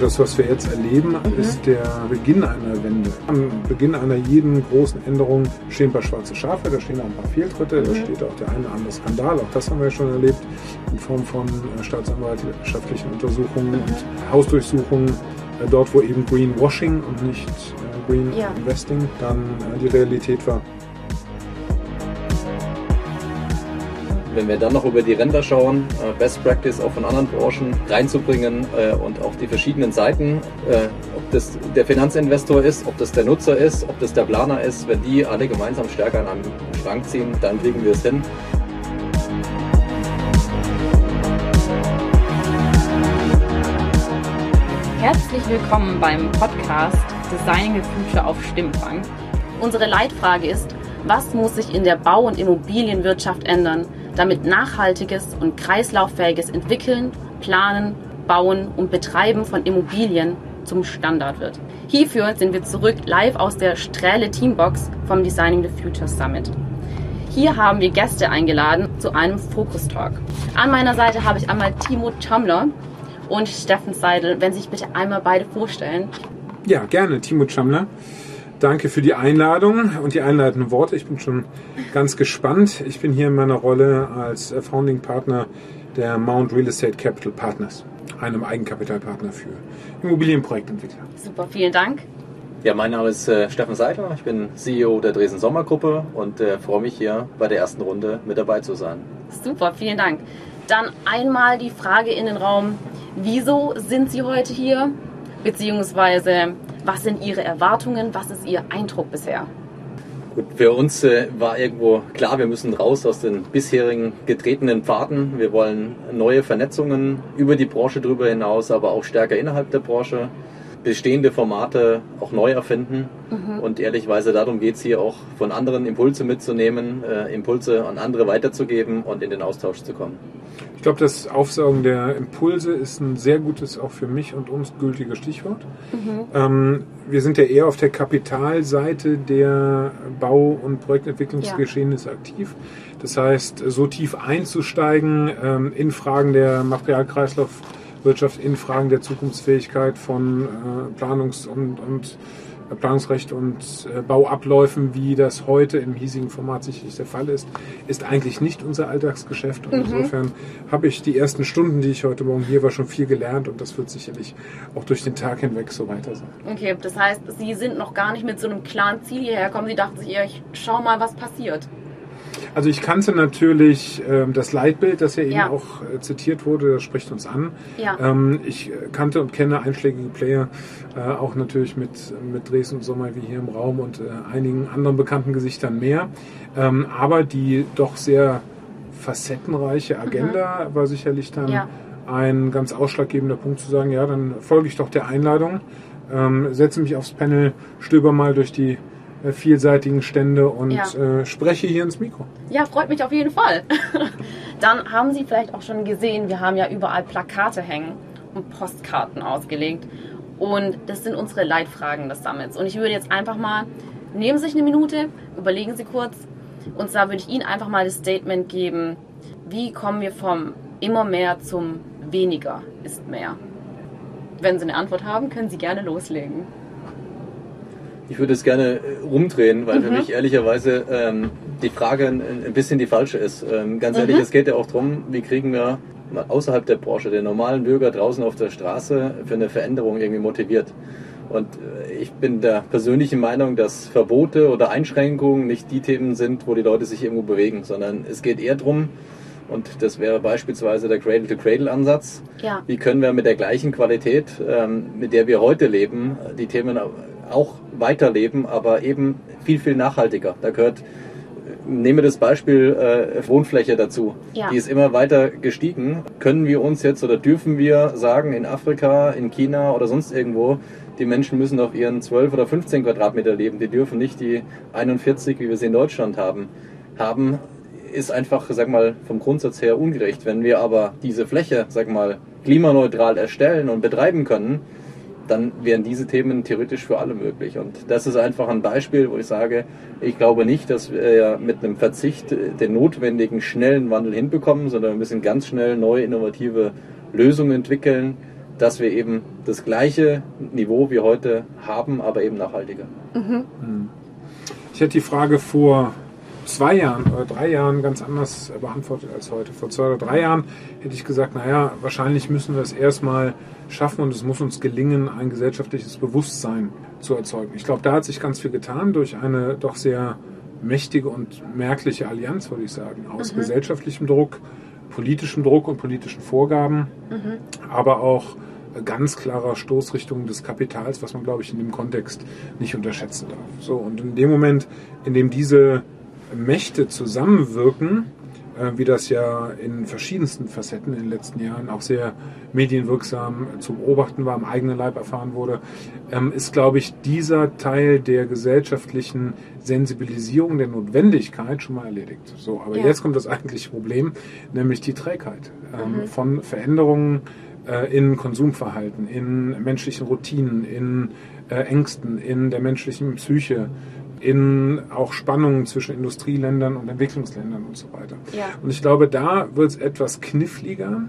Das, was wir jetzt erleben, mhm. ist der Beginn einer Wende. Am Beginn einer jeden großen Änderung stehen ein paar schwarze Schafe, da stehen auch ein paar Fehltritte, mhm. da steht auch der eine oder andere Skandal, auch das haben wir schon erlebt, in Form von äh, staatsanwaltschaftlichen Untersuchungen mhm. und Hausdurchsuchungen, äh, dort wo eben Greenwashing und nicht äh, Green ja. Investing dann die Realität war. Wenn wir dann noch über die Ränder schauen, äh, Best Practice auch von anderen Branchen reinzubringen äh, und auch die verschiedenen Seiten, äh, ob das der Finanzinvestor ist, ob das der Nutzer ist, ob das der Planer ist, wenn die alle gemeinsam stärker an einem Schrank ziehen, dann kriegen wir es hin. Herzlich willkommen beim Podcast Designing the Future auf Stimmfang. Unsere Leitfrage ist, was muss sich in der Bau- und Immobilienwirtschaft ändern, damit nachhaltiges und kreislauffähiges Entwickeln, Planen, Bauen und Betreiben von Immobilien zum Standard wird. Hierfür sind wir zurück live aus der Strähle Teambox vom Designing the Future Summit. Hier haben wir Gäste eingeladen zu einem Focus Talk. An meiner Seite habe ich einmal Timo Chamler und Steffen Seidel. Wenn Sie sich bitte einmal beide vorstellen. Ja, gerne. Timo Chamler Danke für die Einladung und die einleitenden Worte. Ich bin schon ganz gespannt. Ich bin hier in meiner Rolle als äh, Founding Partner der Mount Real Estate Capital Partners, einem Eigenkapitalpartner für Immobilienprojektentwickler. Super, vielen Dank. Ja, mein Name ist äh, Steffen Seidler. Ich bin CEO der Dresden Sommergruppe und äh, freue mich hier bei der ersten Runde mit dabei zu sein. Super, vielen Dank. Dann einmal die Frage in den Raum, wieso sind Sie heute hier? Beziehungsweise was sind Ihre Erwartungen? Was ist Ihr Eindruck bisher? Gut, für uns äh, war irgendwo klar, wir müssen raus aus den bisherigen getretenen Pfaden. Wir wollen neue Vernetzungen über die Branche drüber hinaus, aber auch stärker innerhalb der Branche bestehende Formate auch neu erfinden. Mhm. Und ehrlichweise darum geht es hier auch von anderen Impulse mitzunehmen, äh, Impulse an andere weiterzugeben und in den Austausch zu kommen. Ich glaube, das Aufsaugen der Impulse ist ein sehr gutes, auch für mich und uns gültiges Stichwort. Mhm. Ähm, wir sind ja eher auf der Kapitalseite der Bau- und Projektentwicklungsgeschehnisse ja. aktiv. Das heißt, so tief einzusteigen ähm, in Fragen der Materialkreislaufwirtschaft, in Fragen der Zukunftsfähigkeit von äh, Planungs- und, und Planungsrecht und äh, Bauabläufen, wie das heute im hiesigen Format sicherlich der Fall ist, ist eigentlich nicht unser Alltagsgeschäft. Und mhm. insofern habe ich die ersten Stunden, die ich heute Morgen hier war, schon viel gelernt und das wird sicherlich auch durch den Tag hinweg so weiter sein. Okay, das heißt, Sie sind noch gar nicht mit so einem klaren Ziel hierher gekommen. Sie dachten sich, ich schau mal, was passiert. Also ich kannte natürlich ähm, das Leitbild, das ja eben ja. auch äh, zitiert wurde, das spricht uns an. Ja. Ähm, ich kannte und kenne einschlägige Player, äh, auch natürlich mit, mit Dresden und Sommer wie hier im Raum und äh, einigen anderen bekannten Gesichtern mehr. Ähm, aber die doch sehr facettenreiche Agenda mhm. war sicherlich dann ja. ein ganz ausschlaggebender Punkt zu sagen, ja, dann folge ich doch der Einladung, ähm, setze mich aufs Panel, stöber mal durch die äh, vielseitigen Stände und ja. äh, spreche hier ins Mikro. Ja, freut mich auf jeden Fall. Dann haben Sie vielleicht auch schon gesehen, wir haben ja überall Plakate hängen und Postkarten ausgelegt. Und das sind unsere Leitfragen des Summits. Und ich würde jetzt einfach mal, nehmen Sie sich eine Minute, überlegen Sie kurz. Und zwar würde ich Ihnen einfach mal das Statement geben, wie kommen wir vom immer mehr zum weniger ist mehr. Wenn Sie eine Antwort haben, können Sie gerne loslegen. Ich würde es gerne äh, rumdrehen, weil mhm. für mich ehrlicherweise ähm, die Frage ein, ein, bisschen die falsche ist. Ähm, ganz mhm. ehrlich, es geht ja auch darum, wie kriegen wir außerhalb der Branche den normalen Bürger draußen auf der Straße für eine Veränderung irgendwie motiviert. Und äh, ich bin der persönlichen Meinung, dass Verbote oder Einschränkungen nicht die Themen sind, wo die Leute sich irgendwo bewegen, sondern es geht eher darum, und das wäre beispielsweise der Cradle-to-Cradle-Ansatz. Ja. Wie können wir mit der gleichen Qualität, ähm, mit der wir heute leben, die Themen auch weiterleben, aber eben viel, viel nachhaltiger. Da gehört, nehme das Beispiel äh, Wohnfläche dazu. Ja. Die ist immer weiter gestiegen. Können wir uns jetzt oder dürfen wir sagen, in Afrika, in China oder sonst irgendwo, die Menschen müssen auf ihren 12 oder 15 Quadratmeter leben. Die dürfen nicht die 41, wie wir sie in Deutschland haben, haben ist einfach, sag mal, vom Grundsatz her ungerecht. Wenn wir aber diese Fläche, sag mal, klimaneutral erstellen und betreiben können, dann wären diese Themen theoretisch für alle möglich. Und das ist einfach ein Beispiel, wo ich sage, ich glaube nicht, dass wir mit einem Verzicht den notwendigen schnellen Wandel hinbekommen, sondern wir müssen ganz schnell neue innovative Lösungen entwickeln, dass wir eben das gleiche Niveau wie heute haben, aber eben nachhaltiger. Mhm. Ich hätte die Frage vor zwei Jahren oder drei Jahren ganz anders beantwortet als heute. Vor zwei oder drei Jahren hätte ich gesagt, naja, wahrscheinlich müssen wir es erstmal schaffen und es muss uns gelingen, ein gesellschaftliches Bewusstsein zu erzeugen. Ich glaube, da hat sich ganz viel getan durch eine doch sehr mächtige und merkliche Allianz, würde ich sagen, aus mhm. gesellschaftlichem Druck, politischem Druck und politischen Vorgaben, mhm. aber auch ganz klarer Stoßrichtung des Kapitals, was man, glaube ich, in dem Kontext nicht unterschätzen darf. So, und in dem Moment, in dem diese Mächte zusammenwirken, wie das ja in verschiedensten Facetten in den letzten Jahren auch sehr medienwirksam zu beobachten war, am eigenen Leib erfahren wurde, ähm, ist, glaube ich, dieser Teil der gesellschaftlichen Sensibilisierung der Notwendigkeit schon mal erledigt. So, aber ja. jetzt kommt das eigentliche Problem, nämlich die Trägheit ähm, mhm. von Veränderungen äh, in Konsumverhalten, in menschlichen Routinen, in äh, Ängsten, in der menschlichen Psyche in auch Spannungen zwischen Industrieländern und Entwicklungsländern und so weiter. Ja. Und ich glaube, da wird es etwas kniffliger,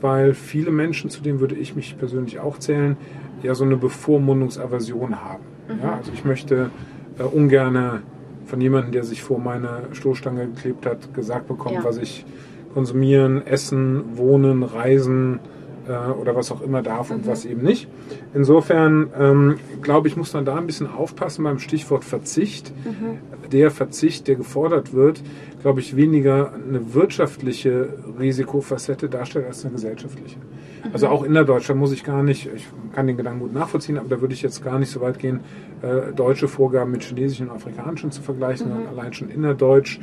weil viele Menschen, zu denen würde ich mich persönlich auch zählen, ja so eine Bevormundungsaversion haben. Mhm. Ja, also ich möchte äh, ungern von jemandem, der sich vor meine Stoßstange geklebt hat, gesagt bekommen, ja. was ich konsumieren, essen, wohnen, reisen, äh, oder was auch immer darf und mhm. was eben nicht. Insofern ähm, glaube ich, muss man da ein bisschen aufpassen beim Stichwort Verzicht. Mhm. Der Verzicht, der gefordert wird, glaube ich, weniger eine wirtschaftliche Risikofacette darstellt als eine gesellschaftliche. Mhm. Also auch innerdeutschland muss ich gar nicht, ich kann den Gedanken gut nachvollziehen, aber da würde ich jetzt gar nicht so weit gehen, äh, deutsche Vorgaben mit chinesischen und afrikanischen zu vergleichen, mhm. sondern allein schon innerdeutsch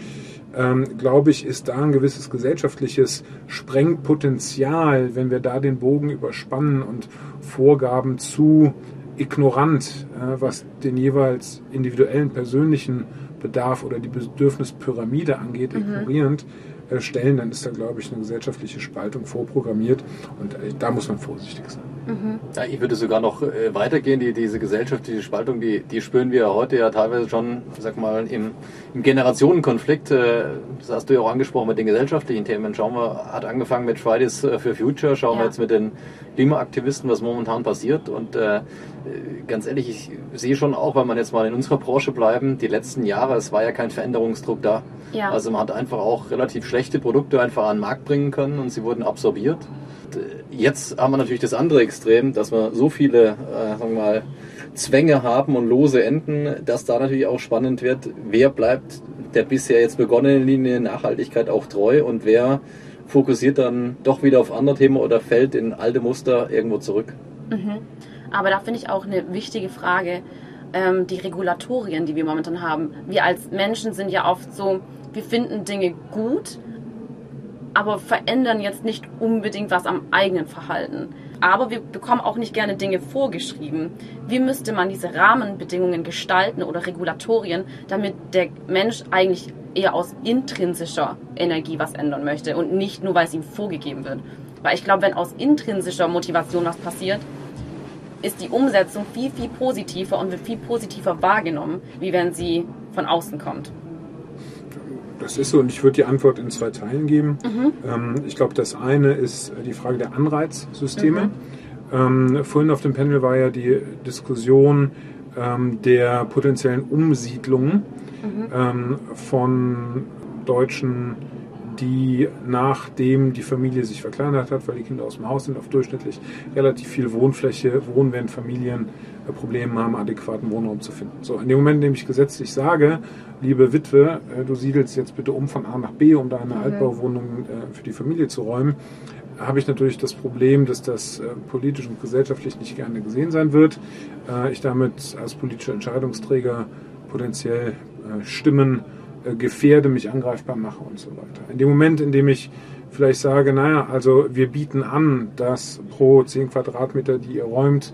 ähm, glaube ich, ist da ein gewisses gesellschaftliches Sprengpotenzial, wenn wir da den Bogen überspannen und Vorgaben zu ignorant, äh, was den jeweils individuellen persönlichen Bedarf oder die Bedürfnispyramide angeht, mhm. ignorierend äh, stellen, dann ist da, glaube ich, eine gesellschaftliche Spaltung vorprogrammiert und äh, da muss man vorsichtig sein. Mhm. Ja, ich würde sogar noch äh, weitergehen. Die, diese gesellschaftliche Spaltung, die, die spüren wir heute ja teilweise schon, sag mal, im, im Generationenkonflikt. Äh, das hast du ja auch angesprochen mit den gesellschaftlichen Themen. Schauen wir, hat angefangen mit Fridays for Future, schauen ja. wir jetzt mit den Klimaaktivisten, was momentan passiert. Und äh, ganz ehrlich, ich sehe schon auch, wenn man jetzt mal in unserer Branche bleiben, die letzten Jahre, es war ja kein Veränderungsdruck da. Ja. Also man hat einfach auch relativ schlechte Produkte einfach an den Markt bringen können und sie wurden absorbiert. Jetzt haben wir natürlich das andere Extrem, dass wir so viele, äh, sagen wir mal, Zwänge haben und lose Enden, dass da natürlich auch spannend wird, wer bleibt der bisher jetzt begonnenen Linie Nachhaltigkeit auch treu und wer fokussiert dann doch wieder auf andere Themen oder fällt in alte Muster irgendwo zurück. Mhm. Aber da finde ich auch eine wichtige Frage, ähm, die Regulatorien, die wir momentan haben. Wir als Menschen sind ja oft so, wir finden Dinge gut, aber verändern jetzt nicht unbedingt was am eigenen Verhalten. Aber wir bekommen auch nicht gerne Dinge vorgeschrieben. Wie müsste man diese Rahmenbedingungen gestalten oder Regulatorien, damit der Mensch eigentlich eher aus intrinsischer Energie was ändern möchte und nicht nur, weil es ihm vorgegeben wird? Weil ich glaube, wenn aus intrinsischer Motivation was passiert, ist die Umsetzung viel, viel positiver und wird viel positiver wahrgenommen, wie wenn sie von außen kommt. Das ist so und ich würde die Antwort in zwei Teilen geben. Mhm. Ähm, ich glaube, das eine ist die Frage der Anreizsysteme. Mhm. Ähm, vorhin auf dem Panel war ja die Diskussion ähm, der potenziellen Umsiedlungen mhm. von Deutschen die nachdem die Familie sich verkleinert hat, weil die Kinder aus dem Haus sind, auf durchschnittlich relativ viel Wohnfläche wohnen, während Familien äh, Probleme haben, adäquaten Wohnraum zu finden. So, in dem Moment, in dem ich gesetzlich sage, liebe Witwe, äh, du siedelst jetzt bitte um von A nach B, um deine mhm. Altbauwohnung äh, für die Familie zu räumen, habe ich natürlich das Problem, dass das politisch und gesellschaftlich nicht gerne gesehen sein wird. ich damit als politischer Entscheidungsträger potenziell Stimmen äh, gefährde, mich angreifbar mache und so weiter. In dem Moment, in dem ich vielleicht sage, naja, also wir bieten an, dass pro 10 Quadratmeter, die ihr räumt,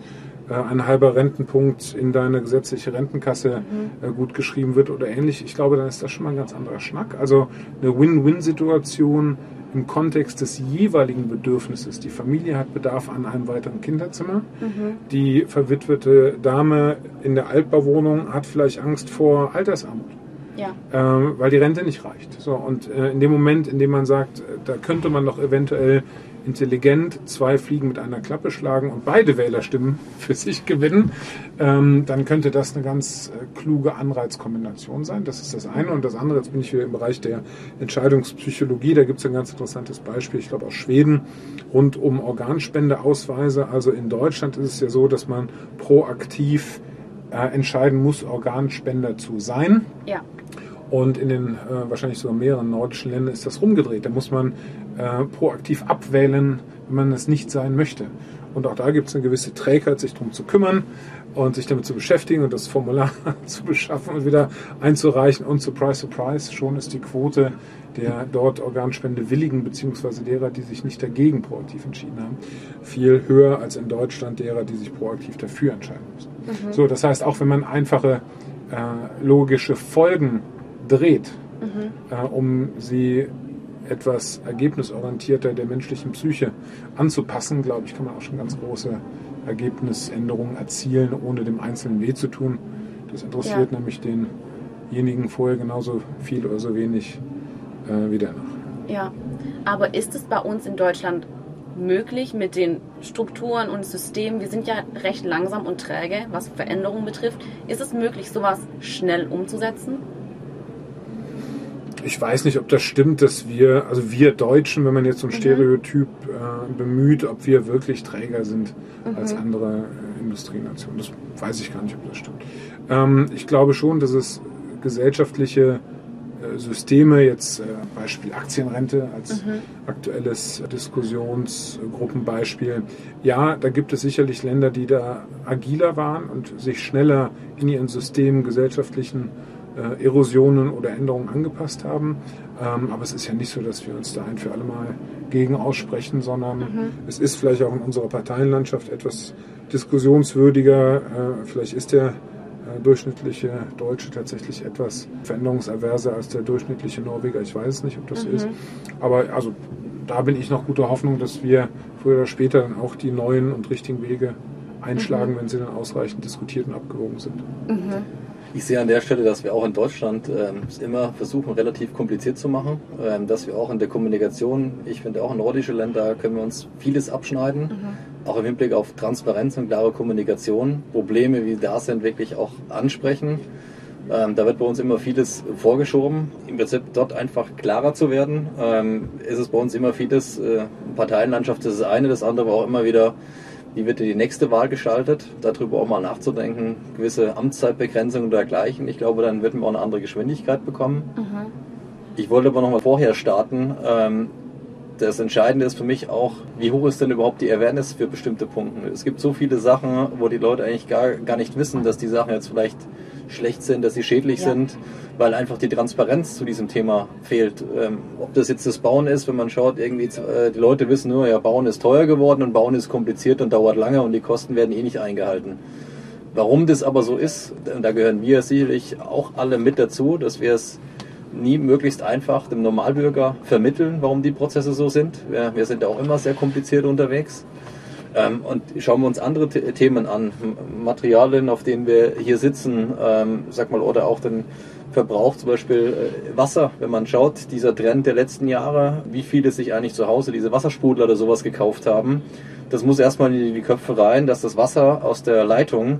äh, ein halber Rentenpunkt in deine gesetzliche Rentenkasse mhm. Äh, gut geschrieben wird oder ähnlich. Ich glaube, dann ist das schon mal ein ganz anderer Schnack. Also eine Win-Win-Situation im Kontext des jeweiligen Bedürfnisses. Die Familie hat Bedarf an einem weiteren Kinderzimmer. Mhm. Die verwitwete Dame in der Altbauwohnung hat vielleicht Angst vor Altersarmut. Ja. Ähm, weil die Rente nicht reicht. So, und äh, in dem Moment, in dem man sagt, äh, da könnte man doch eventuell intelligent zwei Fliegen mit einer Klappe schlagen und beide Wählerstimmen für sich gewinnen, ähm, dann könnte das eine ganz äh, kluge Anreizkombination sein. Das ist das eine. Und das andere, jetzt bin ich wieder im Bereich der Entscheidungspsychologie, da gibt es ein ganz interessantes Beispiel, ich glaube aus Schweden, rund um Organspendeausweise. Also in Deutschland ist es ja so, dass man proaktiv äh, entscheiden muss, Organspender zu sein. Ja. Und in den äh, wahrscheinlich sogar mehreren nordischen Ländern ist das rumgedreht. Da muss man äh, proaktiv abwählen, wenn man es nicht sein möchte. Und auch da gibt es eine gewisse Trägheit, sich darum zu kümmern und sich damit zu beschäftigen und das Formular zu beschaffen und wieder einzureichen. Und surprise, surprise, schon ist die Quote der dort Organspende willigen, beziehungsweise derer, die sich nicht dagegen proaktiv entschieden haben, viel höher als in Deutschland derer, die sich proaktiv dafür entscheiden müssen. Mhm. So, das heißt, auch wenn man einfache äh, logische Folgen dreht, mhm. äh, um sie etwas ergebnisorientierter der menschlichen Psyche anzupassen, glaube ich, kann man auch schon ganz große Ergebnisänderungen erzielen, ohne dem Einzelnen weh zu tun. Das interessiert ja. nämlich denjenigen vorher genauso viel oder so wenig äh, wie danach. Ja, aber ist es bei uns in Deutschland möglich mit den Strukturen und Systemen, wir sind ja recht langsam und träge, was Veränderungen betrifft, ist es möglich, sowas schnell umzusetzen? Ich weiß nicht, ob das stimmt, dass wir, also wir Deutschen, wenn man jetzt so ein mhm. Stereotyp äh, bemüht, ob wir wirklich träger sind mhm. als andere äh, Industrienationen. Das weiß ich gar nicht, ob das stimmt. Ähm, ich glaube schon, dass es gesellschaftliche äh, Systeme, jetzt äh, Beispiel Aktienrente als mhm. aktuelles Diskussionsgruppenbeispiel. Ja, da gibt es sicherlich Länder, die da agiler waren und sich schneller in ihren Systemen gesellschaftlichen äh, Erosionen oder Änderungen angepasst haben. Ähm, aber es ist ja nicht so, dass wir uns da ein für alle Mal gegen aussprechen, sondern mhm. es ist vielleicht auch in unserer Parteienlandschaft etwas diskussionswürdiger. Äh, vielleicht ist der äh, durchschnittliche Deutsche tatsächlich etwas veränderungsaverser als der durchschnittliche Norweger. Ich weiß nicht, ob das mhm. ist. Aber also da bin ich noch guter Hoffnung, dass wir früher oder später dann auch die neuen und richtigen Wege einschlagen, mhm. wenn sie dann ausreichend diskutiert und abgewogen sind. Mhm. Ich sehe an der Stelle, dass wir auch in Deutschland ähm, es immer versuchen, relativ kompliziert zu machen. Ähm, dass wir auch in der Kommunikation, ich finde auch in nordische Länder können wir uns vieles abschneiden. Mhm. Auch im Hinblick auf Transparenz und klare Kommunikation. Probleme, wie da sind, wirklich auch ansprechen. Ähm, da wird bei uns immer vieles vorgeschoben. Im Prinzip dort einfach klarer zu werden, ähm, ist es bei uns immer vieles, äh, Parteienlandschaft ist das eine, das andere auch immer wieder wie wird die nächste Wahl gestaltet? Darüber auch mal nachzudenken, gewisse Amtszeitbegrenzungen und dergleichen. Ich glaube, dann wird man auch eine andere Geschwindigkeit bekommen. Mhm. Ich wollte aber noch mal vorher starten. Ähm, das Entscheidende ist für mich auch, wie hoch ist denn überhaupt die Awareness für bestimmte Punkte? Es gibt so viele Sachen, wo die Leute eigentlich gar, gar nicht wissen, dass die Sachen jetzt vielleicht schlecht sind, dass sie schädlich ja. sind, weil einfach die Transparenz zu diesem Thema fehlt. Ähm, ob das jetzt das Bauen ist, wenn man schaut, irgendwie äh, die Leute wissen nur, ja, Bauen ist teuer geworden und Bauen ist kompliziert und dauert lange und die Kosten werden eh nicht eingehalten. Warum das aber so ist, da gehören wir sicherlich auch alle mit dazu, dass wir es nie möglichst einfach dem Normalbürger vermitteln, warum die Prozesse so sind. Wir, wir sind auch immer sehr kompliziert unterwegs. Ähm, und schauen wir uns andere Themen an, Materialien, auf denen wir hier sitzen, ähm, sag mal, oder auch den Verbrauch, zum Beispiel äh, Wasser. Wenn man schaut, dieser Trend der letzten Jahre, wie viele sich eigentlich zu Hause diese Wassersprudler oder sowas gekauft haben, das muss erstmal in die Köpfe rein, dass das Wasser aus der Leitung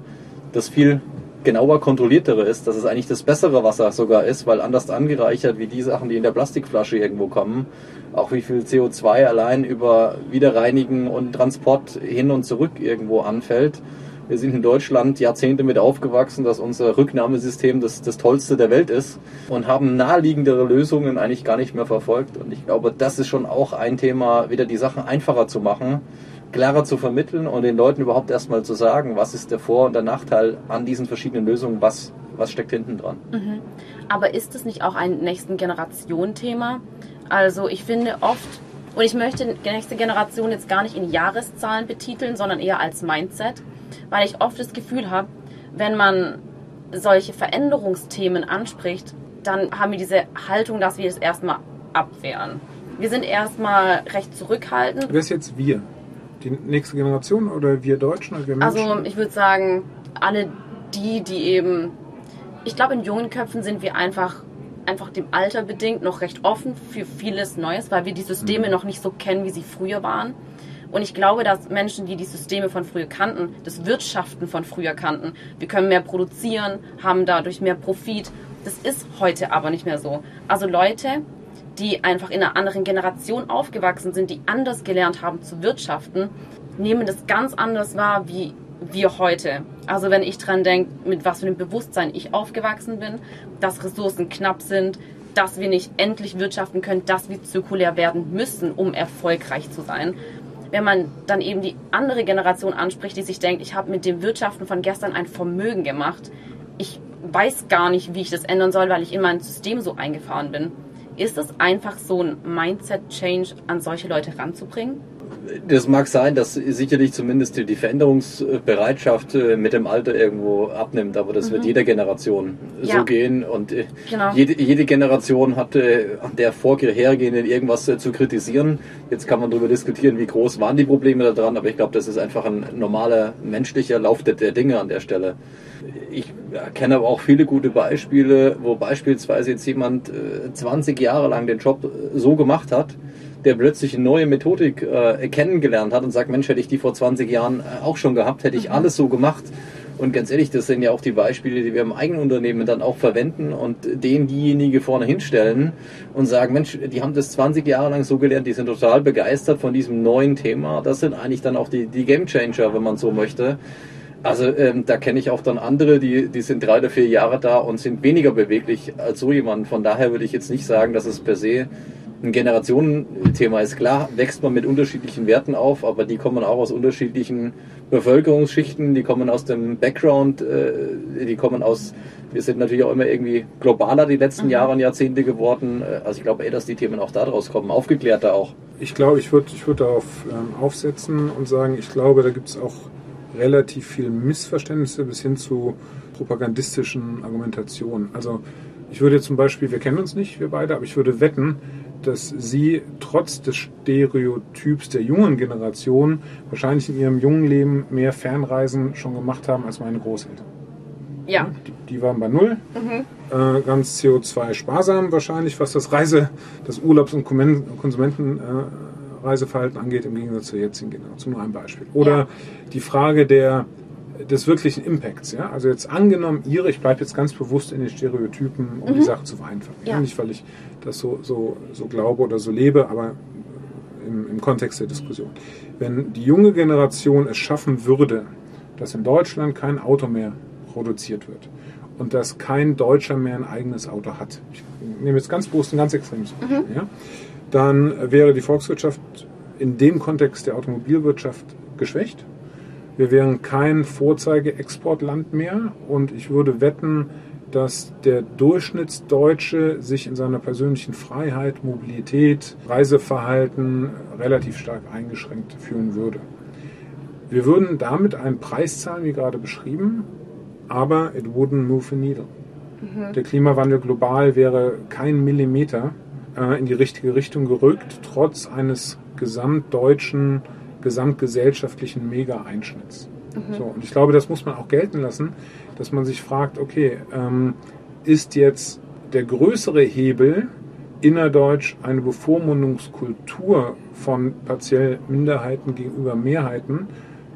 das viel genauer kontrolliertere ist, dass es eigentlich das bessere Wasser sogar ist, weil anders angereichert wie die Sachen, die in der Plastikflasche irgendwo kommen, auch wie viel CO2 allein über Wiederreinigen und Transport hin und zurück irgendwo anfällt. Wir sind in Deutschland Jahrzehnte mit aufgewachsen, dass unser Rücknahmesystem das, das tollste der Welt ist und haben naheliegendere Lösungen eigentlich gar nicht mehr verfolgt. Und ich glaube, das ist schon auch ein Thema, wieder die Sachen einfacher zu machen, klarer zu vermitteln und den Leuten überhaupt erstmal zu sagen, was ist der Vor- und der Nachteil an diesen verschiedenen Lösungen, was, was steckt hinten dran. Mhm. Aber ist es nicht auch ein nächsten Generation-Thema? Also ich finde oft, und ich möchte die nächste Generation jetzt gar nicht in Jahreszahlen betiteln, sondern eher als Mindset, weil ich oft das Gefühl habe, wenn man solche Veränderungsthemen anspricht, dann haben wir diese Haltung, dass wir es das erstmal abwehren. Wir sind erstmal recht zurückhaltend. Wer ist jetzt wir? Die nächste Generation oder wir Deutschen? Oder wir Menschen? also ich würde sagen, alle die, die eben, ich glaube in jungen Köpfen sind wir einfach einfach dem Alter bedingt noch recht offen für vieles Neues, weil wir die Systeme mhm. noch nicht so kennen, wie sie früher waren. Und ich glaube, dass Menschen, die die Systeme von früher kannten, das Wirtschaften von früher kannten, wir können mehr produzieren, haben dadurch mehr Profit. Das ist heute aber nicht mehr so. Also Leute, die einfach in einer anderen Generation aufgewachsen sind, die anders gelernt haben zu wirtschaften, nehmen das ganz anders wahr wie wir heute. Also wenn ich dran denke, mit was für einem Bewusstsein ich aufgewachsen bin, dass Ressourcen knapp sind, dass wir nicht endlich wirtschaften können, dass wir zirkulär werden müssen, um erfolgreich zu sein. Wenn man dann eben die andere Generation anspricht, die sich denkt, ich habe mit dem Wirtschaften von gestern ein Vermögen gemacht, ich weiß gar nicht, wie ich das ändern soll, weil ich in mein System so eingefahren bin. Ist es einfach so ein Mindset-Change an solche Leute ranzubringen? Das mag sein, dass sicherlich zumindest die Veränderungsbereitschaft äh, mit dem Alter irgendwo abnimmt, aber das mhm. wird jeder Generation ja. so gehen und äh, genau. jede, jede, Generation hat an der vorhergehenden irgendwas äh, zu kritisieren. Jetzt kann man darüber diskutieren, wie groß waren die Probleme da dran, aber ich glaube, das ist einfach ein normaler menschlicher Lauf der, der Dinge an der Stelle. Ich kenne aber auch viele gute Beispiele, wo beispielsweise jetzt jemand 20 Jahre lang den Job so gemacht hat, der plötzlich eine neue Methodik äh, kennengelernt hat und sagt, Mensch, hätte ich die vor 20 Jahren äh, auch schon gehabt, hätte ich mhm. alles so gemacht. Und ganz ehrlich, das sind ja auch die Beispiele, die wir im eigenen Unternehmen dann auch verwenden und denen diejenige vorne hinstellen und sagen, Mensch, die haben das 20 Jahre lang so gelernt, die sind total begeistert von diesem neuen Thema. Das sind eigentlich dann auch die, die Game Changer, wenn man so möchte. Also ähm, da kenne ich auch dann andere, die, die sind drei oder vier Jahre da und sind weniger beweglich als so jemand. Von daher würde ich jetzt nicht sagen, dass es per se ein Generationenthema ist. Klar, wächst man mit unterschiedlichen Werten auf, aber die kommen auch aus unterschiedlichen Bevölkerungsschichten, die kommen aus dem Background, äh, die kommen aus, wir sind natürlich auch immer irgendwie globaler die letzten mhm. Jahre und Jahrzehnte geworden. Äh, also ich glaube eher, dass die Themen auch daraus kommen, aufgeklärter auch. Ich glaube, ich würde ich würd darauf ähm, aufsetzen und sagen, ich glaube, da gibt es auch relativ viele Missverständnisse bis hin zu propagandistischen Argumentationen. Also ich würde zum Beispiel, wir kennen uns nicht, wir beide, aber ich würde wetten, dass Sie trotz des Stereotyps der jungen Generation wahrscheinlich in Ihrem jungen Leben mehr Fernreisen schon gemacht haben als meine Großeltern. Ja. Die, die waren bei Null. Mhm. Äh, ganz CO2-sparsam wahrscheinlich, was das Reise, das Urlaubs- und Konsumentenreiseverhalten äh, angeht, im Gegensatz zur jetzigen Generation. Nur ein Beispiel. Oder ja. die Frage der des wirklichen Impacts. Ja? Also jetzt angenommen, Ihre, ich bleibe jetzt ganz bewusst in den Stereotypen, um mhm. die Sache zu vereinfachen. Ja. Nicht, weil ich das so, so, so glaube oder so lebe, aber im, im Kontext der Diskussion. Wenn die junge Generation es schaffen würde, dass in Deutschland kein Auto mehr produziert wird und dass kein Deutscher mehr ein eigenes Auto hat, ich nehme jetzt ganz bewusst ein ganz extremes Beispiel, mhm. ja, dann wäre die Volkswirtschaft in dem Kontext der Automobilwirtschaft geschwächt wir wären kein Vorzeige-Exportland mehr und ich würde wetten, dass der Durchschnittsdeutsche sich in seiner persönlichen Freiheit, Mobilität, Reiseverhalten relativ stark eingeschränkt fühlen würde. Wir würden damit einen Preis zahlen, wie gerade beschrieben, aber it wouldn't move a needle. Mhm. Der Klimawandel global wäre kein Millimeter äh, in die richtige Richtung gerückt, trotz eines gesamtdeutschen gesamtgesellschaftlichen Mega-Einschnitts. Mhm. So, und ich glaube, das muss man auch gelten lassen, dass man sich fragt, okay, ähm, ist jetzt der größere Hebel innerdeutsch eine Bevormundungskultur von partiell Minderheiten gegenüber Mehrheiten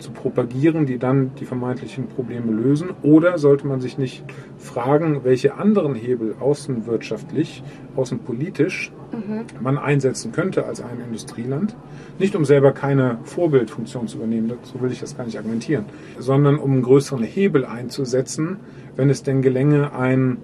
zu propagieren, die dann die vermeintlichen Probleme lösen? Oder sollte man sich nicht fragen, welche anderen Hebel außenwirtschaftlich, außenpolitisch mhm. man einsetzen könnte als ein Industrieland? Nicht um selber keine Vorbildfunktion zu übernehmen, so will ich das gar nicht argumentieren, sondern um einen größeren Hebel einzusetzen, wenn es denn gelänge, ein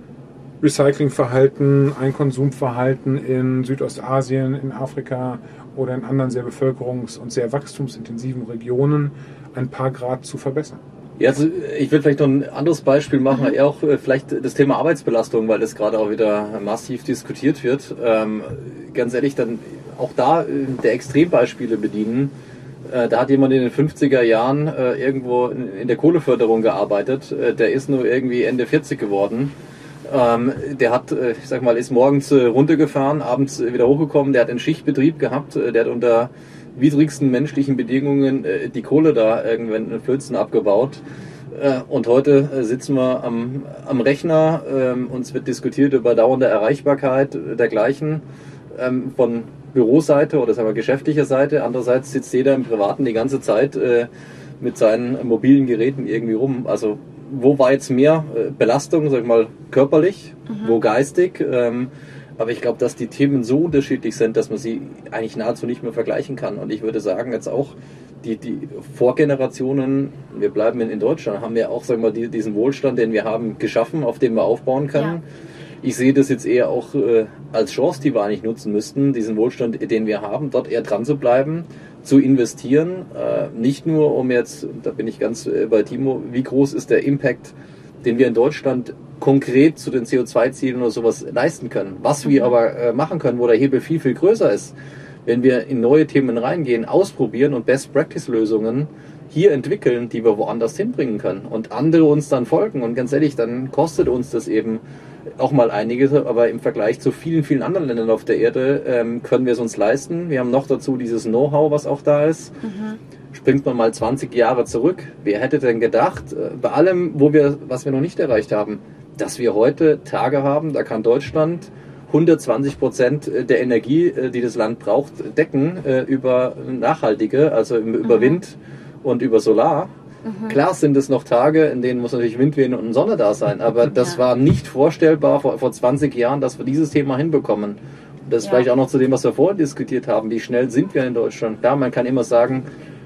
Recyclingverhalten, ein Konsumverhalten in Südostasien, in Afrika oder in anderen sehr bevölkerungs- und sehr wachstumsintensiven Regionen ein paar Grad zu verbessern. Ja, also ich will vielleicht noch ein anderes Beispiel machen, mhm. eher auch äh, vielleicht das Thema Arbeitsbelastung, weil das gerade auch wieder massiv diskutiert wird. Ähm, ganz ehrlich, dann auch da äh, der Extrembeispiele bedienen. Äh, da hat jemand in den 50er Jahren äh, irgendwo in, in, der Kohleförderung gearbeitet, äh, der ist nur irgendwie Ende 40 geworden. Ähm, der hat, äh, ich sag mal, ist morgens runtergefahren, abends wieder hochgekommen, der hat einen Schichtbetrieb gehabt, der hat unter widrigsten menschlichen Bedingungen äh, die Kohle da irgendwann in Flözen abgebaut. Äh, und heute äh, sitzen wir am, am Rechner, ähm, uns wird diskutiert über dauernde Erreichbarkeit dergleichen ähm, von Büroseite oder sagen wir geschäftlicher Seite. Andererseits sitzt jeder im Privaten die ganze Zeit äh, mit seinen mobilen Geräten irgendwie rum. Also wo war jetzt mehr Belastung, sag ich mal, körperlich, mhm. wo geistig? Ähm, aber ich glaube, dass die Themen so unterschiedlich sind, dass man sie eigentlich nahezu nicht mehr vergleichen kann. Und ich würde sagen, jetzt auch die, die Vorgenerationen, wir bleiben in, in Deutschland, haben ja auch, sagen wir, die, diesen Wohlstand, den wir haben, geschaffen, auf dem wir aufbauen können. Ja. Ich sehe das jetzt eher auch äh, als Chance, die wir eigentlich nutzen müssten, diesen Wohlstand, den wir haben, dort eher dran zu bleiben, zu investieren. Äh, nicht nur um jetzt, da bin ich ganz äh, bei Timo, wie groß ist der Impact, den wir in Deutschland konkret zu den CO2-Zielen oder sowas leisten können. Was wir mhm. aber äh, machen können, wo der Hebel viel, viel größer ist, wenn wir in neue Themen reingehen, ausprobieren und Best-Practice-Lösungen hier entwickeln, die wir woanders hinbringen können und andere uns dann folgen. Und ganz ehrlich, dann kostet uns das eben auch mal einiges, aber im Vergleich zu vielen, vielen anderen Ländern auf der Erde ähm, können wir es uns leisten. Wir haben noch dazu dieses Know-how, was auch da ist. Mhm. Springt man mal 20 Jahre zurück. Wer hätte denn gedacht, äh, bei allem, wo wir, was wir noch nicht erreicht haben, dass wir heute Tage haben, da kann Deutschland 120 Prozent der Energie, äh, die das Land braucht, decken äh, über nachhaltige, also über mhm. Wind und über Solar. Mhm. Klar sind es noch Tage, in denen muss natürlich Wind wehen und Sonne da sein, aber das ja. war nicht vorstellbar vor, vor 20 Jahren, dass wir dieses Thema hinbekommen. Das ja. vielleicht auch noch zu dem, was wir vorhin diskutiert haben. Wie schnell sind wir in Deutschland? Klar, man kann immer sagen,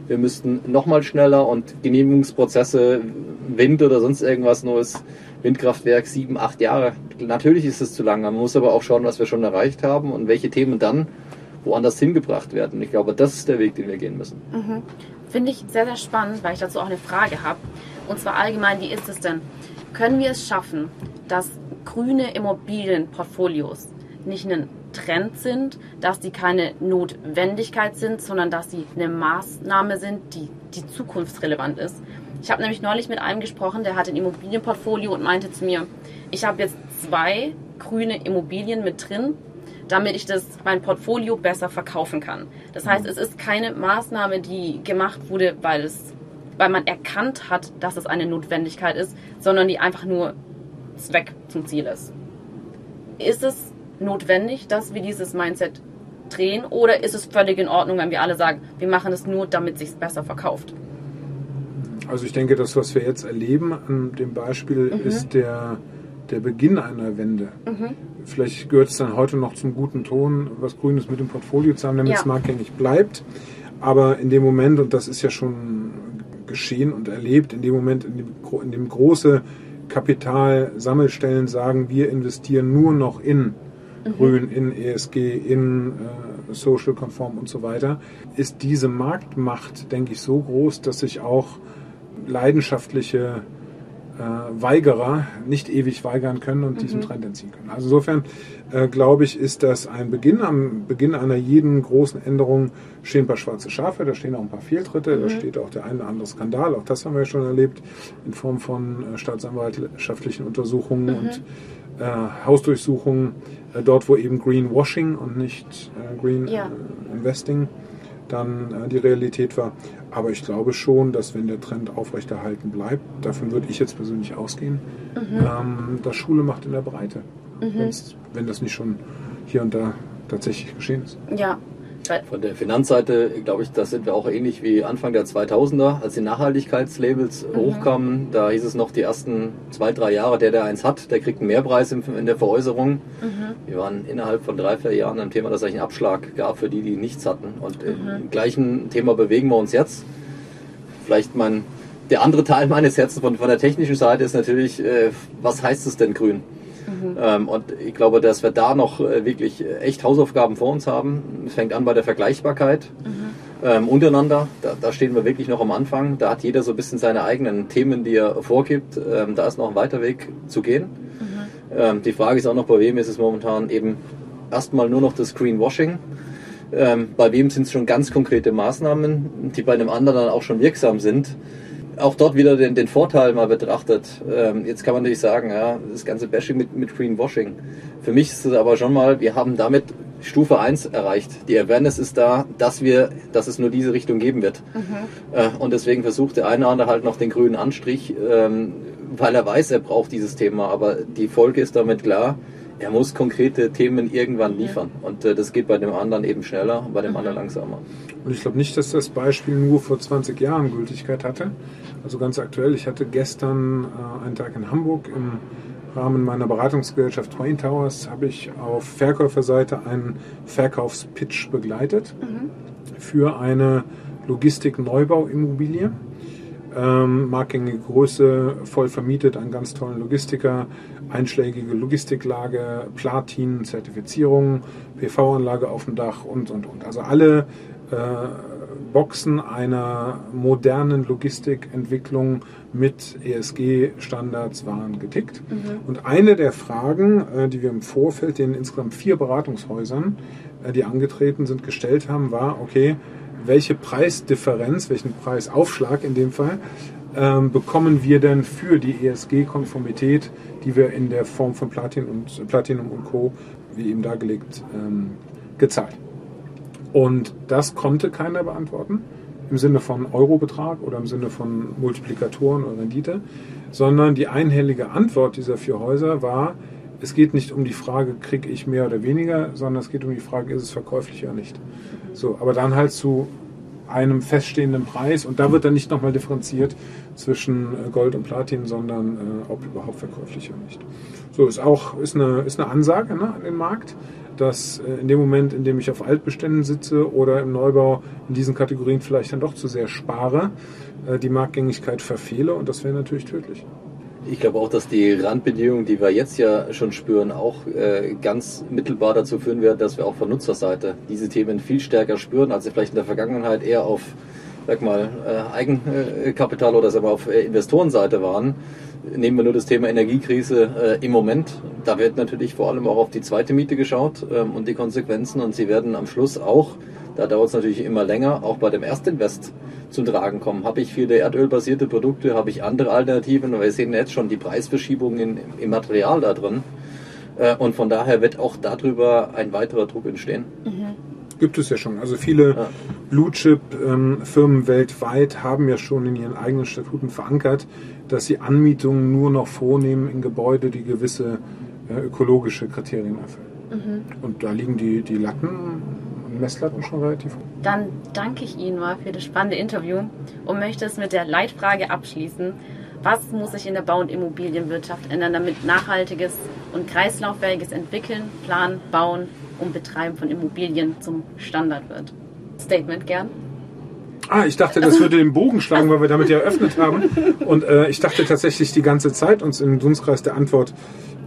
wir müssten noch mal schneller und Genehmigungsprozesse, Wind oder sonst irgendwas Neues Windkraftwerk sieben, acht Jahre. Natürlich ist es zu lange. Man muss aber auch schauen, was wir schon erreicht haben und welche Themen dann woanders hingebracht werden. Ich glaube, das ist der Weg, den wir gehen müssen. Mhm. Finde ich sehr, sehr spannend, weil ich dazu auch eine Frage habe. Und zwar allgemein, wie ist es denn? Können wir es schaffen, dass grüne Immobilienportfolios nicht ein Trend sind, dass die keine Notwendigkeit sind, sondern dass sie eine Maßnahme sind, die, die zukunftsrelevant ist? Ich habe nämlich neulich mit einem gesprochen, der hat ein Immobilienportfolio und meinte zu mir, ich habe jetzt zwei grüne Immobilien mit drin, damit ich das mein Portfolio besser verkaufen kann. Das heißt, es ist keine Maßnahme, die gemacht wurde, weil es weil man erkannt hat, dass es eine Notwendigkeit ist, sondern die einfach nur Zweck zum Ziel ist. Ist es notwendig, dass wir dieses Mindset drehen oder ist es völlig in Ordnung, wenn wir alle sagen, wir machen es nur, damit es sich besser verkauft? Also ich denke, das, was wir jetzt erleben an dem Beispiel, mhm. ist der, der Beginn einer Wende. Mhm. Vielleicht gehört es dann heute noch zum guten Ton, was Grünes mit dem Portfolio zu haben, damit ja. es marktgängig bleibt. Aber in dem Moment, und das ist ja schon geschehen und erlebt, in dem Moment, in dem, in dem große Kapitalsammelstellen sagen, wir investieren nur noch in mhm. Grün, in ESG, in äh, Social Conform und so weiter, ist diese Marktmacht, denke ich, so groß, dass sich auch leidenschaftliche Weigerer nicht ewig weigern können und mhm. diesem Trend entziehen können. Also insofern äh, glaube ich, ist das ein Beginn. Am Beginn einer jeden großen Änderung stehen ein paar schwarze Schafe, da stehen auch ein paar Fehltritte, mhm. da steht auch der eine oder andere Skandal, auch das haben wir ja schon erlebt, in Form von äh, staatsanwaltschaftlichen Untersuchungen mhm. und äh, Hausdurchsuchungen, äh, dort wo eben Greenwashing und nicht äh, Green ja. Investing dann die Realität war. Aber ich glaube schon, dass wenn der Trend aufrechterhalten bleibt, davon würde ich jetzt persönlich ausgehen, mhm. ähm, dass Schule macht in der Breite. Mhm. Wenn das nicht schon hier und da tatsächlich geschehen ist. Ja, von der Finanzseite, glaube ich, da sind wir auch ähnlich wie Anfang der 2000er, als die Nachhaltigkeitslabels mhm. hochkamen. Da hieß es noch die ersten zwei, drei Jahre, der, der eins hat, der kriegt einen Mehrpreis in der Veräußerung. Mhm. Wir waren innerhalb von drei, vier Jahren am Thema, dass es einen Abschlag gab für die, die nichts hatten. Und mhm. im gleichen Thema bewegen wir uns jetzt. Vielleicht mein, der andere Teil meines Herzens von, von der technischen Seite ist natürlich, äh, was heißt es denn grün? Mhm. Ähm, und ich glaube, dass wir da noch äh, wirklich äh, echt Hausaufgaben vor uns haben. Es fängt an bei der Vergleichbarkeit mhm. ähm, untereinander. Da, da, stehen wir wirklich noch am Anfang. Da hat jeder so ein bisschen seine eigenen Themen, die er vorgibt. Ähm, da ist noch ein weiter Weg zu gehen. Mhm. Die Frage ist auch noch, bei wem ist es momentan eben erstmal nur noch das Greenwashing. Bei wem sind es schon ganz konkrete Maßnahmen, die bei einem anderen dann auch schon wirksam sind auch dort wieder den, den Vorteil mal betrachtet. Ähm, jetzt kann man natürlich sagen, ja, das ganze Bashing mit, mit Greenwashing. Für mich ist es aber schon mal, wir haben damit Stufe 1 erreicht. Die Awareness ist da, dass wir, dass es nur diese Richtung geben wird. Mhm. Äh, und deswegen versucht der eine oder andere halt noch den grünen Anstrich, ähm, weil er weiß, er braucht dieses Thema. Aber die Folge ist damit klar, er muss konkrete Themen irgendwann liefern. Und äh, das geht bei dem anderen eben schneller, bei dem anderen langsamer. Und ich glaube nicht, dass das Beispiel nur vor 20 Jahren Gültigkeit hatte. Also ganz aktuell, ich hatte gestern äh, einen Tag in Hamburg im Rahmen meiner Beratungsgesellschaft Twain Towers habe ich auf Verkäuferseite einen Verkaufspitch begleitet mhm. für eine Logistik-Neubauimmobilie. Ähm, markgängige Größe, voll vermietet, einen ganz tollen Logistiker, einschlägige Logistiklage, Platin, Zertifizierung, PV-Anlage auf dem Dach und, und, und. Also alle äh, Boxen einer modernen Logistikentwicklung mit ESG-Standards waren getickt. Mhm. Und eine der Fragen, äh, die wir im Vorfeld den insgesamt vier Beratungshäusern, äh, die angetreten sind, gestellt haben, war, okay, welche Preisdifferenz, welchen Preisaufschlag in dem Fall, ähm, bekommen wir denn für die ESG-Konformität, die wir in der Form von Platin und, Platinum und Co., wie eben dargelegt, ähm, gezahlt. Und das konnte keiner beantworten im Sinne von Eurobetrag oder im Sinne von Multiplikatoren oder Rendite, sondern die einhellige Antwort dieser vier Häuser war, es geht nicht um die Frage, kriege ich mehr oder weniger, sondern es geht um die Frage, ist es verkäuflich oder nicht. So, aber dann halt zu einem feststehenden Preis und da wird dann nicht nochmal differenziert zwischen äh, Gold und Platin, sondern äh, ob überhaupt verkäuflich oder nicht. So ist auch ist eine, ist eine Ansage ne, an den Markt dass äh, in dem Moment, in dem ich auf Altbeständen sitze oder im Neubau in diesen Kategorien vielleicht dann doch zu sehr spare, äh, die Marktgängigkeit verfehle und das wäre natürlich tödlich. Ich glaube auch, dass die Randbedingungen, die wir jetzt ja schon spüren, auch äh, ganz mittelbar dazu führen werden, dass wir auch von Nutzerseite diese Themen viel stärker spüren, als sie vielleicht in der Vergangenheit eher auf sag mal, Eigenkapital oder sag mal, auf Investorenseite waren nehmen wir nur das Thema Energiekrise äh, im Moment. Da wird natürlich vor allem auch auf die zweite Miete geschaut ähm, und die Konsequenzen. Und sie werden am Schluss auch, da dauert es natürlich immer länger, auch bei dem Erstinvest zum Tragen kommen. Habe ich viele erdölbasierte Produkte, habe ich andere Alternativen? Und wir sehen jetzt schon die Preisverschiebungen im Material da drin. Äh, und von daher wird auch darüber ein weiterer Druck entstehen. Mhm. Gibt es ja schon. Also viele ja. Blue-Chip-Firmen ähm, weltweit haben ja schon in ihren eigenen Statuten verankert, dass sie Anmietungen nur noch vornehmen in Gebäude, die gewisse äh, ökologische Kriterien erfüllen. Mhm. Und da liegen die, die Latten Messlatten schon relativ hoch. Dann danke ich Ihnen mal für das spannende Interview und möchte es mit der Leitfrage abschließen. Was muss sich in der Bau- und Immobilienwirtschaft ändern, damit nachhaltiges und kreislauffähiges Entwickeln, Planen, Bauen und Betreiben von Immobilien zum Standard wird? Statement gern. Ah, ich dachte, das würde den Bogen schlagen, weil wir damit ja eröffnet haben. Und äh, ich dachte tatsächlich die ganze Zeit uns im Dunstkreis der Antwort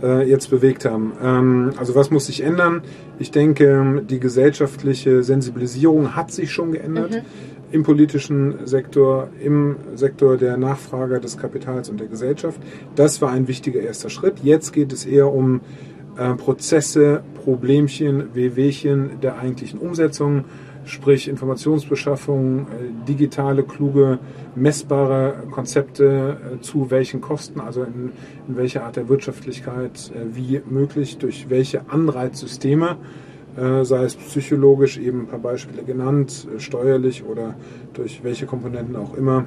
äh, jetzt bewegt haben. Ähm, also was muss sich ändern? Ich denke, die gesellschaftliche Sensibilisierung hat sich schon geändert. Mhm. Im politischen Sektor, im Sektor der Nachfrage des Kapitals und der Gesellschaft. Das war ein wichtiger erster Schritt. Jetzt geht es eher um äh, Prozesse, Problemchen, Wehwehchen der eigentlichen Umsetzung sprich Informationsbeschaffung, äh, digitale, kluge, messbare Konzepte äh, zu welchen Kosten, also in, in welcher Art der Wirtschaftlichkeit, äh, wie möglich, durch welche Anreizsysteme, sei es psychologisch, eben ein paar Beispiele genannt, steuerlich oder durch welche Komponenten auch immer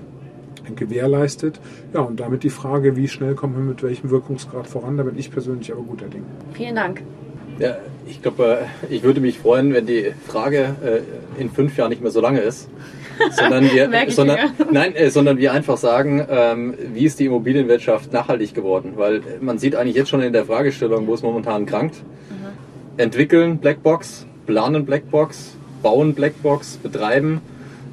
gewährleistet. Ja, und damit die Frage, wie schnell kommen wir mit welchem Wirkungsgrad voran, da bin ich persönlich aber guter Ding. Vielen Dank. Ja, ich glaube, äh, ich würde mich freuen, wenn die Frage äh, in fünf Jahren nicht mehr so lange ist. sondern wir, sondern, nein, äh, sondern wir einfach sagen, ähm, wie ist die Immobilienwirtschaft nachhaltig geworden? Weil man sieht eigentlich jetzt schon in der Fragestellung, wo es momentan krankt. Mhm. Entwickeln Blackbox, planen Blackbox, bauen Blackbox, betreiben.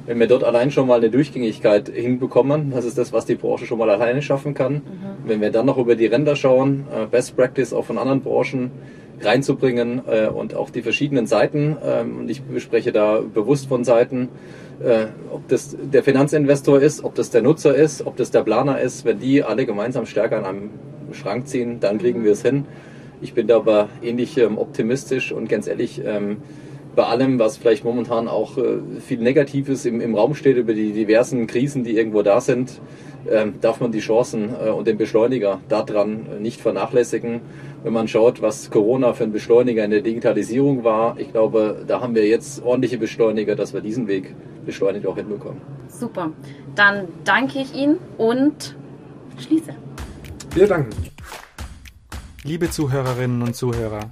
Wenn wir dort allein schon mal eine Durchgängigkeit hinbekommen, das ist das, was die Branche schon mal alleine schaffen kann. Mhm. Wenn wir dann noch über die Ränder schauen, äh, Best Practice auch von anderen Branchen, reinzubringen äh, und auch die verschiedenen Seiten, ähm, und ich spreche da bewusst von Seiten, äh, ob das der Finanzinvestor ist, ob das der Nutzer ist, ob das der Planer ist, wenn die alle gemeinsam stärker an einem Schrank ziehen, dann kriegen wir es hin. Ich bin da aber ähnlich ähm, optimistisch und ganz ehrlich, ähm, bei allem, was vielleicht momentan auch äh, viel Negatives im, im Raum steht, über die diversen Krisen, die irgendwo da sind, ähm, darf man die Chancen äh, und den Beschleuniger daran nicht vernachlässigen. Wenn man schaut, was Corona für ein Beschleuniger in der Digitalisierung war, ich glaube, da haben wir jetzt ordentliche Beschleuniger, dass wir diesen Weg beschleunigt auch hinbekommen. Super. Dann danke ich Ihnen und schließe. Wir danken. Liebe Zuhörerinnen und Zuhörer,